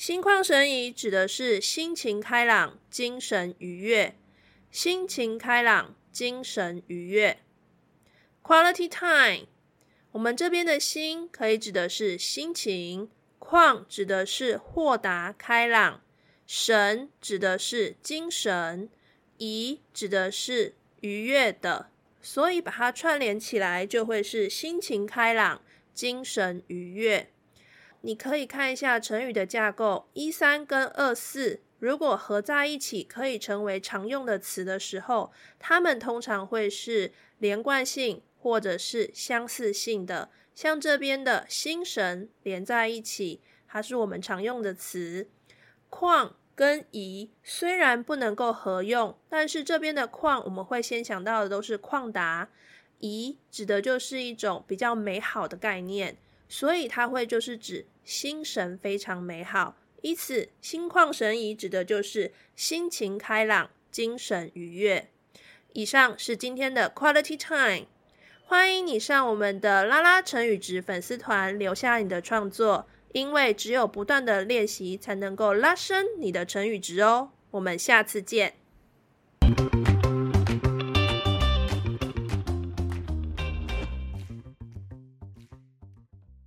心旷神怡指的是心情开朗、精神愉悦。心情开朗、精神愉悦。Quality time，我们这边的心可以指的是心情，旷指的是豁达开朗，神指的是精神，怡指的是愉悦的。所以把它串联起来，就会是心情开朗、精神愉悦。你可以看一下成语的架构，一三跟二四如果合在一起，可以成为常用的词的时候，它们通常会是连贯性或者是相似性的。像这边的心神连在一起，它是我们常用的词。旷。跟怡虽然不能够合用，但是这边的旷我们会先想到的都是旷达，怡指的就是一种比较美好的概念，所以它会就是指心神非常美好，因此心旷神怡指的就是心情开朗、精神愉悦。以上是今天的 Quality Time，欢迎你上我们的拉拉成语值粉丝团留下你的创作。因为只有不断的练习，才能够拉伸你的成语值哦。我们下次见。